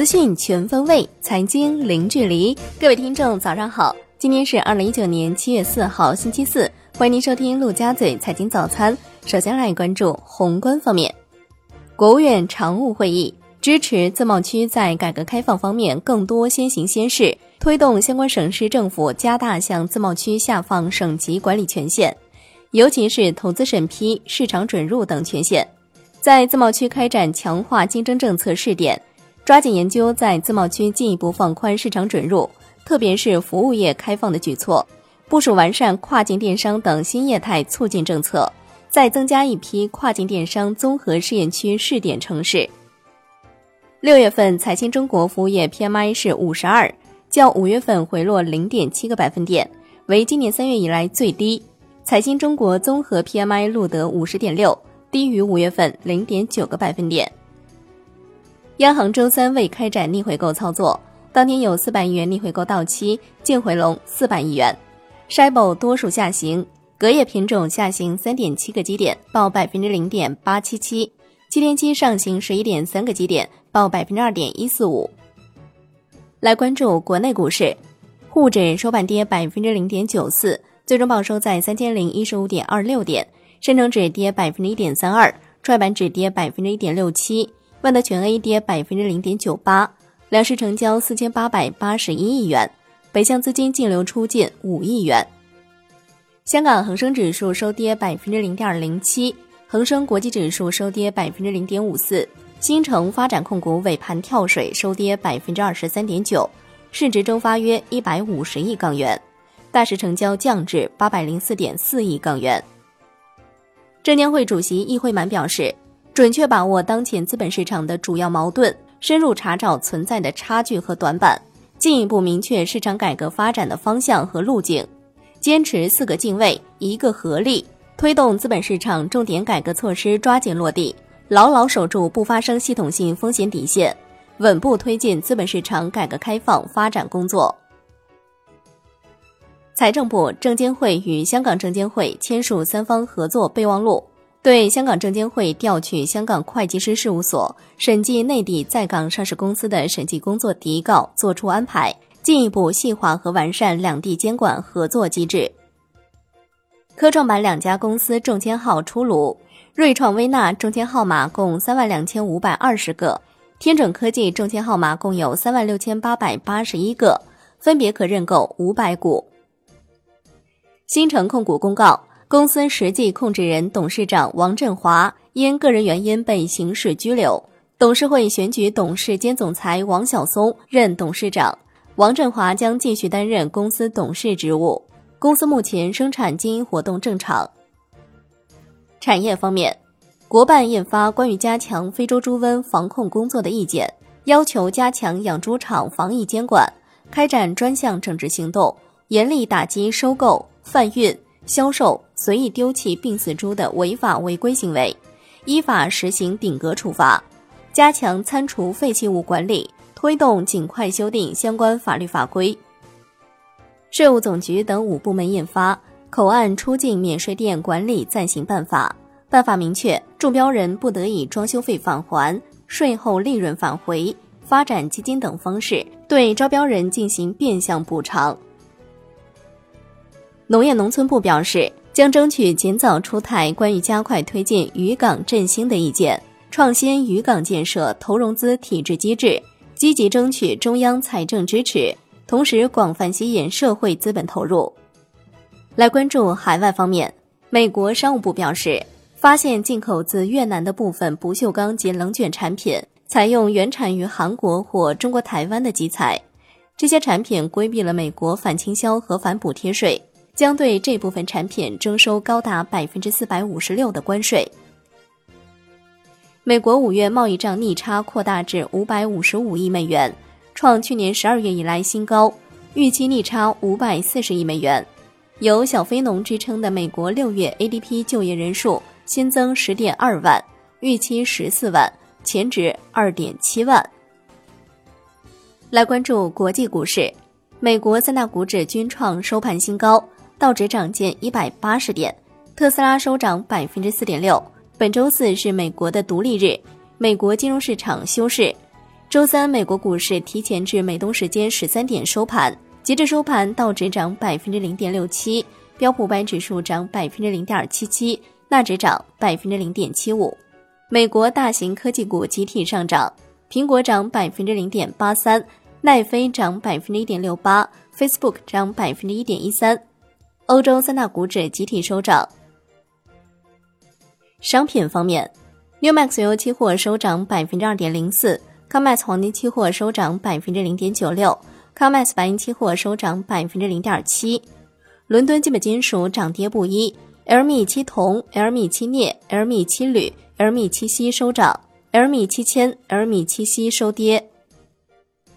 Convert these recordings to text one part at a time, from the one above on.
资讯全方位，财经零距离。各位听众，早上好！今天是二零一九年七月四号，星期四。欢迎您收听陆家嘴财经早餐。首先来关注宏观方面，国务院常务会议支持自贸区在改革开放方面更多先行先试，推动相关省市政府加大向自贸区下放省级管理权限，尤其是投资审批、市场准入等权限，在自贸区开展强化竞争政策试点。抓紧研究在自贸区进一步放宽市场准入，特别是服务业开放的举措，部署完善跨境电商等新业态促进政策，再增加一批跨境电商综合试验区试点城市。六月份财新中国服务业 PMI 是五十二，较五月份回落零点七个百分点，为今年三月以来最低。财新中国综合 PMI 录得五十点六，低于五月份零点九个百分点。央行周三未开展逆回购操作，当天有四百亿元逆回购到期，净回笼四百亿元。Shibor 多数下行，隔夜品种下行三点七个基点，报百分之零点八七七；七天期上行十一点三个基点，报百分之二点一四五。来关注国内股市，沪指收盘跌百分之零点九四，最终报收在三千零一十五点二六点；深成指跌百分之一点三二，创业板指跌百分之一点六七。万德全 A 跌百分之零点九八，两市成交四千八百八十一亿元，北向资金净流出近五亿元。香港恒生指数收跌百分之零点零七，恒生国际指数收跌百分之零点五四，新城发展控股尾盘跳水收跌百分之二十三点九，市值蒸发约一百五十亿港元，大市成交降至八百零四点四亿港元。证监会主席易会满表示。准确把握当前资本市场的主要矛盾，深入查找存在的差距和短板，进一步明确市场改革发展的方向和路径，坚持四个敬畏、一个合力，推动资本市场重点改革措施抓紧落地，牢牢守住不发生系统性风险底线，稳步推进资本市场改革开放发展工作。财政部、证监会与香港证监会签署三方合作备忘录。对香港证监会调取香港会计师事务所审计内地在港上市公司的审计工作底稿作出安排，进一步细化和完善两地监管合作机制。科创板两家公司中签号出炉，瑞创微纳中签号码共三万两千五百二十个，天准科技中签号码共有三万六千八百八十一个，分别可认购五百股。新城控股公告。公司实际控制人、董事长王振华因个人原因被刑事拘留，董事会选举董事兼总裁王晓松任董事长，王振华将继续担任公司董事职务。公司目前生产经营活动正常。产业方面，国办印发关于加强非洲猪瘟防控工作的意见，要求加强养猪场防疫监管，开展专项整治行动，严厉打击收购、贩运。销售随意丢弃病死猪的违法违规行为，依法实行顶格处罚，加强餐厨废弃物管理，推动尽快修订相关法律法规。税务总局等五部门印发《口岸出境免税店管理暂行办法》，办法明确，中标人不得以装修费返还、税后利润返回、发展基金等方式对招标人进行变相补偿。农业农村部表示，将争取尽早出台关于加快推进渔港振兴的意见，创新渔港建设投融资体制机制，积极争取中央财政支持，同时广泛吸引社会资本投入。来关注海外方面，美国商务部表示，发现进口自越南的部分不锈钢及冷卷产品采用原产于韩国或中国台湾的基材，这些产品规避了美国反倾销和反补贴税。将对这部分产品征收高达百分之四百五十六的关税。美国五月贸易账逆差扩大至五百五十五亿美元，创去年十二月以来新高，预期逆差五百四十亿美元。有“小非农”之称的美国六月 ADP 就业人数新增十点二万，预期十四万，前值二点七万。来关注国际股市，美国三大股指均创收盘新高。道指涨近一百八十点，特斯拉收涨百分之四点六。本周四是美国的独立日，美国金融市场休市。周三，美国股市提前至美东时间十三点收盘，截至收盘，道指涨百分之零点六七，标普百指数涨百分之零点七七，纳指涨百分之零点七五。美国大型科技股集体上涨，苹果涨百分之零点八三，奈飞涨百分之一点六八，Facebook 涨百分之一点一三。欧洲三大股指集体收涨。商品方面，New Max 油期货收涨百分之二点零四。COMEX 黄金期货收涨百分之零点九六，COMEX 白银期货收涨百分之零点七。伦敦基本金属涨跌不一，LME 七铜、LME 七镍、LME 七铝、LME 七锡收涨，LME 七铅、LME 七锡收跌。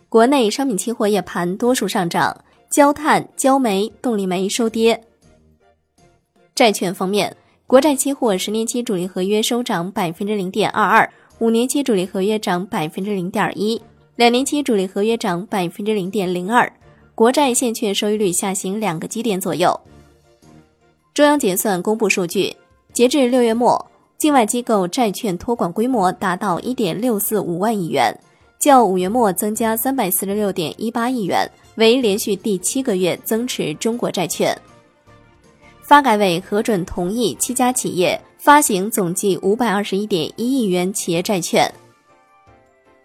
国内商品期货夜盘多数上涨，焦炭、焦煤、动力煤收跌。债券方面，国债期货十年期主力合约收涨百分之零点二二。五年期主力合约涨百分之零点一，两年期主力合约涨百分之零点零二，国债现券收益率下行两个基点左右。中央结算公布数据，截至六月末，境外机构债券托管规模达到一点六四五万亿元，较五月末增加三百四十六点一八亿元，为连续第七个月增持中国债券。发改委核准同意七家企业。发行总计五百二十一点一亿元企业债券，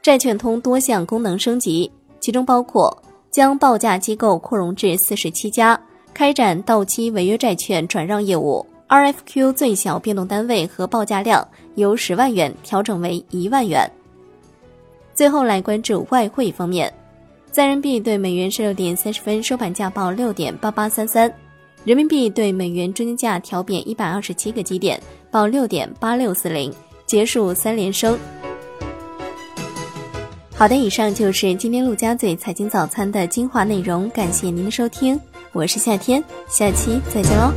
债券通多项功能升级，其中包括将报价机构扩容至四十七家，开展到期违约债券转让业务，RFQ 最小变动单位和报价量由十万元调整为一万元。最后来关注外汇方面，在人民币对美元十六点三十分收盘价报六点八八三三。人民币对美元中间价调贬一百二十七个基点，报六点八六四零，结束三连升。好的，以上就是今天陆家嘴财经早餐的精华内容，感谢您的收听，我是夏天，下期再见喽。